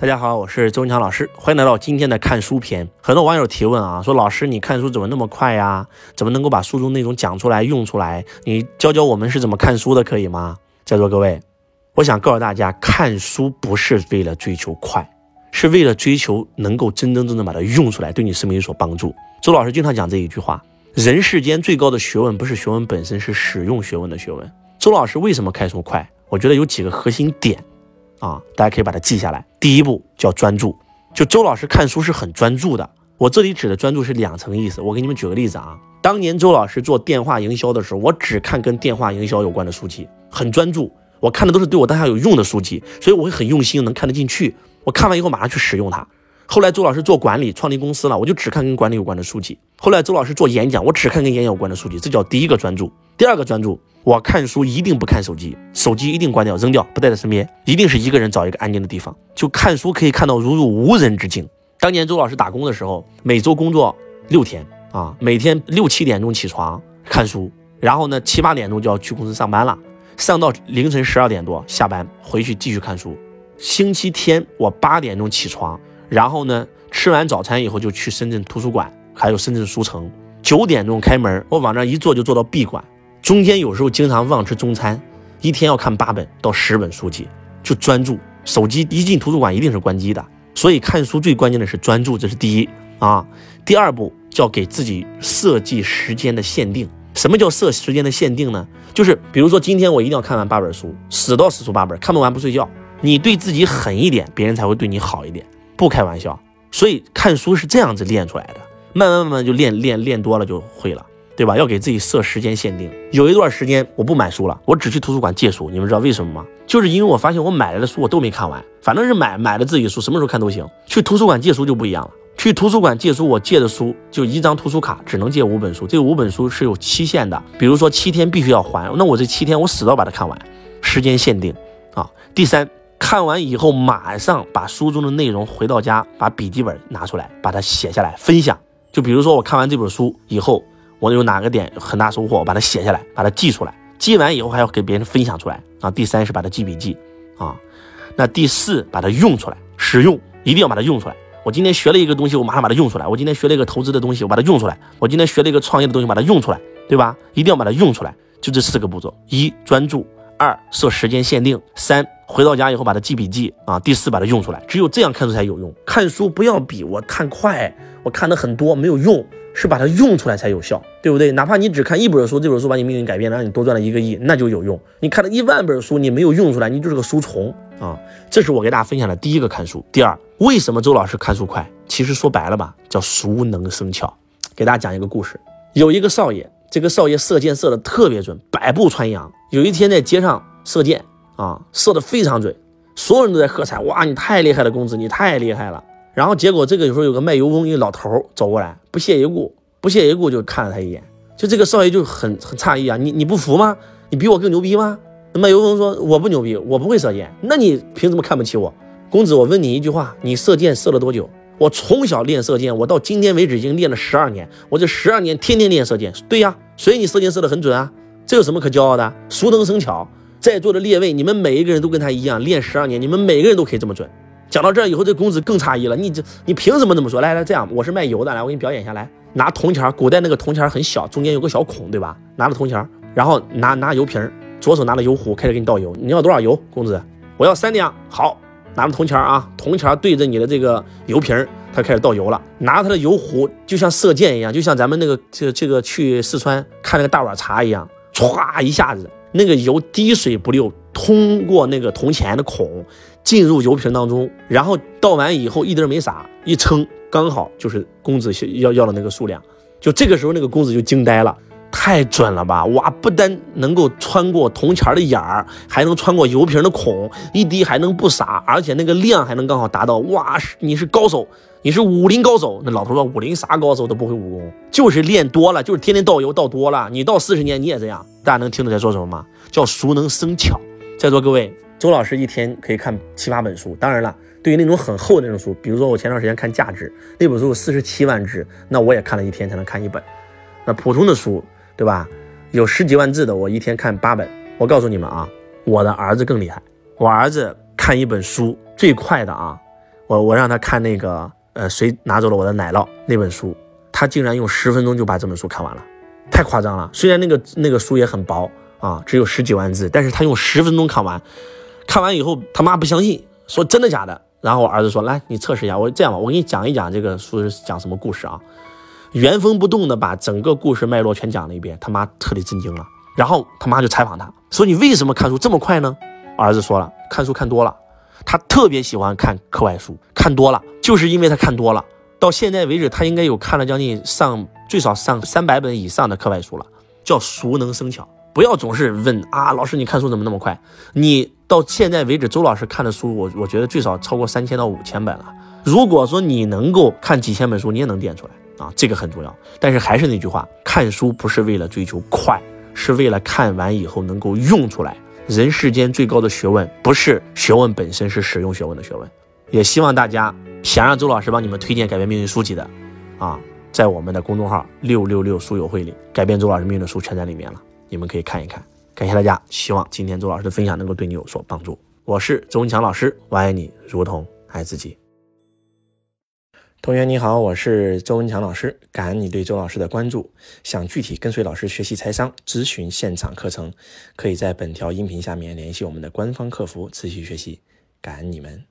大家好，我是周文强老师，欢迎来到今天的看书篇。很多网友提问啊，说老师你看书怎么那么快呀？怎么能够把书中内容讲出来、用出来？你教教我们是怎么看书的，可以吗？在座各位，我想告诉大家，看书不是为了追求快，是为了追求能够真真正正把它用出来，对你生命有所帮助。周老师经常讲这一句话：人世间最高的学问不是学问本身，是使用学问的学问。周老师为什么看书快？我觉得有几个核心点。啊，大家可以把它记下来。第一步叫专注，就周老师看书是很专注的。我这里指的专注是两层意思。我给你们举个例子啊，当年周老师做电话营销的时候，我只看跟电话营销有关的书籍，很专注。我看的都是对我当下有用的书籍，所以我会很用心，能看得进去。我看完以后马上去使用它。后来周老师做管理，创立公司了，我就只看跟管理有关的书籍。后来周老师做演讲，我只看跟演讲有关的书籍，这叫第一个专注。第二个专注。我看书一定不看手机，手机一定关掉扔掉，不带在身边，一定是一个人找一个安静的地方，就看书可以看到如入无人之境。当年周老师打工的时候，每周工作六天啊，每天六七点钟起床看书，然后呢七八点钟就要去公司上班了，上到凌晨十二点多下班回去继续看书。星期天我八点钟起床，然后呢吃完早餐以后就去深圳图书馆，还有深圳书城，九点钟开门，我往那一坐就坐到闭馆。中间有时候经常忘吃中餐，一天要看八本到十本书籍，就专注。手机一进图书馆一定是关机的，所以看书最关键的是专注，这是第一啊。第二步叫给自己设计时间的限定。什么叫设时间的限定呢？就是比如说今天我一定要看完八本书，死到死出八本，看不完不睡觉。你对自己狠一点，别人才会对你好一点。不开玩笑，所以看书是这样子练出来的，慢慢慢慢就练练练多了就会了。对吧？要给自己设时间限定。有一段时间我不买书了，我只去图书馆借书。你们知道为什么吗？就是因为我发现我买来的书我都没看完，反正是买买的自己书，什么时候看都行。去图书馆借书就不一样了。去图书馆借书，我借的书就一张图书卡，只能借五本书。这五本书是有期限的，比如说七天必须要还。那我这七天我死都要把它看完，时间限定啊。第三，看完以后马上把书中的内容回到家，把笔记本拿出来，把它写下来分享。就比如说我看完这本书以后。我有哪个点很大收获，我把它写下来，把它记出来。记完以后还要给别人分享出来啊。第三是把它记笔记啊。那第四把它用出来，使用一定要把它用出来。我今天学了一个东西，我马上把它用出来。我今天学了一个投资的东西，我把它用出来。我今天学了一个创业的东西，把它用出来，对吧？一定要把它用出来。就这四个步骤：一专注，二设时间限定，三回到家以后把它记笔记啊。第四把它用出来。只有这样看书才有用。看书不要比我看快，我看的很多没有用。是把它用出来才有效，对不对？哪怕你只看一本书，这本书把你命运改变了，让你多赚了一个亿，那就有用。你看了一万本书，你没有用出来，你就是个书虫啊！这是我给大家分享的第一个看书。第二，为什么周老师看书快？其实说白了吧，叫熟能生巧。给大家讲一个故事，有一个少爷，这个少爷射箭射的特别准，百步穿杨。有一天在街上射箭啊，射的非常准，所有人都在喝彩，哇，你太厉害了，公子，你太厉害了。然后结果这个有时候有个卖油翁一个老头走过来，不屑一顾，不屑一顾就看了他一眼，就这个少爷就很很诧异啊，你你不服吗？你比我更牛逼吗？卖油翁说我不牛逼，我不会射箭，那你凭什么看不起我？公子，我问你一句话，你射箭射了多久？我从小练射箭，我到今天为止已经练了十二年，我这十二年天天练射箭。对呀，所以你射箭射得很准啊，这有什么可骄傲的？熟能生巧，在座的列位，你们每一个人都跟他一样练十二年，你们每个人都可以这么准。讲到这儿以后，这公子更诧异了。你这，你凭什么这么说？来来，这样，我是卖油的，来，我给你表演一下。来，拿铜钱，古代那个铜钱很小，中间有个小孔，对吧？拿着铜钱，然后拿拿油瓶，左手拿着油壶，开始给你倒油。你要多少油，公子？我要三两。好，拿着铜钱啊，铜钱对着你的这个油瓶，他开始倒油了。拿着他的油壶，就像射箭一样，就像咱们那个这这个去四川看那个大碗茶一样，歘一下子，那个油滴水不漏，通过那个铜钱的孔。进入油瓶当中，然后倒完以后一滴没洒，一称刚好就是公子要要的那个数量。就这个时候，那个公子就惊呆了，太准了吧！哇，不单能够穿过铜钱的眼儿，还能穿过油瓶的孔，一滴还能不洒，而且那个量还能刚好达到。哇，你是高手，你是武林高手。那老头说，武林啥高手都不会武功，就是练多了，就是天天倒油倒多了。你倒四十年你也这样。大家能听懂在说什么吗？叫熟能生巧。在座各位。周老师一天可以看七八本书，当然了，对于那种很厚的那种书，比如说我前段时间看《价值》那本书有四十七万字，那我也看了一天才能看一本。那普通的书，对吧？有十几万字的，我一天看八本。我告诉你们啊，我的儿子更厉害，我儿子看一本书最快的啊，我我让他看那个呃谁拿走了我的奶酪那本书，他竟然用十分钟就把这本书看完了，太夸张了。虽然那个那个书也很薄啊，只有十几万字，但是他用十分钟看完，看完以后他妈不相信，说真的假的？然后我儿子说来你测试一下，我这样吧，我给你讲一讲这个书是讲什么故事啊？原封不动的把整个故事脉络全讲了一遍，他妈彻底震惊了。然后他妈就采访他说你为什么看书这么快呢？儿子说了，看书看多了。他特别喜欢看课外书，看多了，就是因为他看多了。到现在为止，他应该有看了将近上最少上三百本以上的课外书了。叫熟能生巧，不要总是问啊，老师你看书怎么那么快？你到现在为止，周老师看的书，我我觉得最少超过三千到五千本了。如果说你能够看几千本书，你也能点出来啊，这个很重要。但是还是那句话，看书不是为了追求快，是为了看完以后能够用出来。人世间最高的学问不是学问本身，是使用学问的学问。也希望大家想让周老师帮你们推荐改变命运书籍的，啊，在我们的公众号六六六书友会里，改变周老师命运的书全在里面了，你们可以看一看。感谢大家，希望今天周老师的分享能够对你有所帮助。我是周文强老师，我爱你如同爱自己。同学你好，我是周文强老师，感恩你对周老师的关注。想具体跟随老师学习财商、咨询现场课程，可以在本条音频下面联系我们的官方客服持续学习。感恩你们。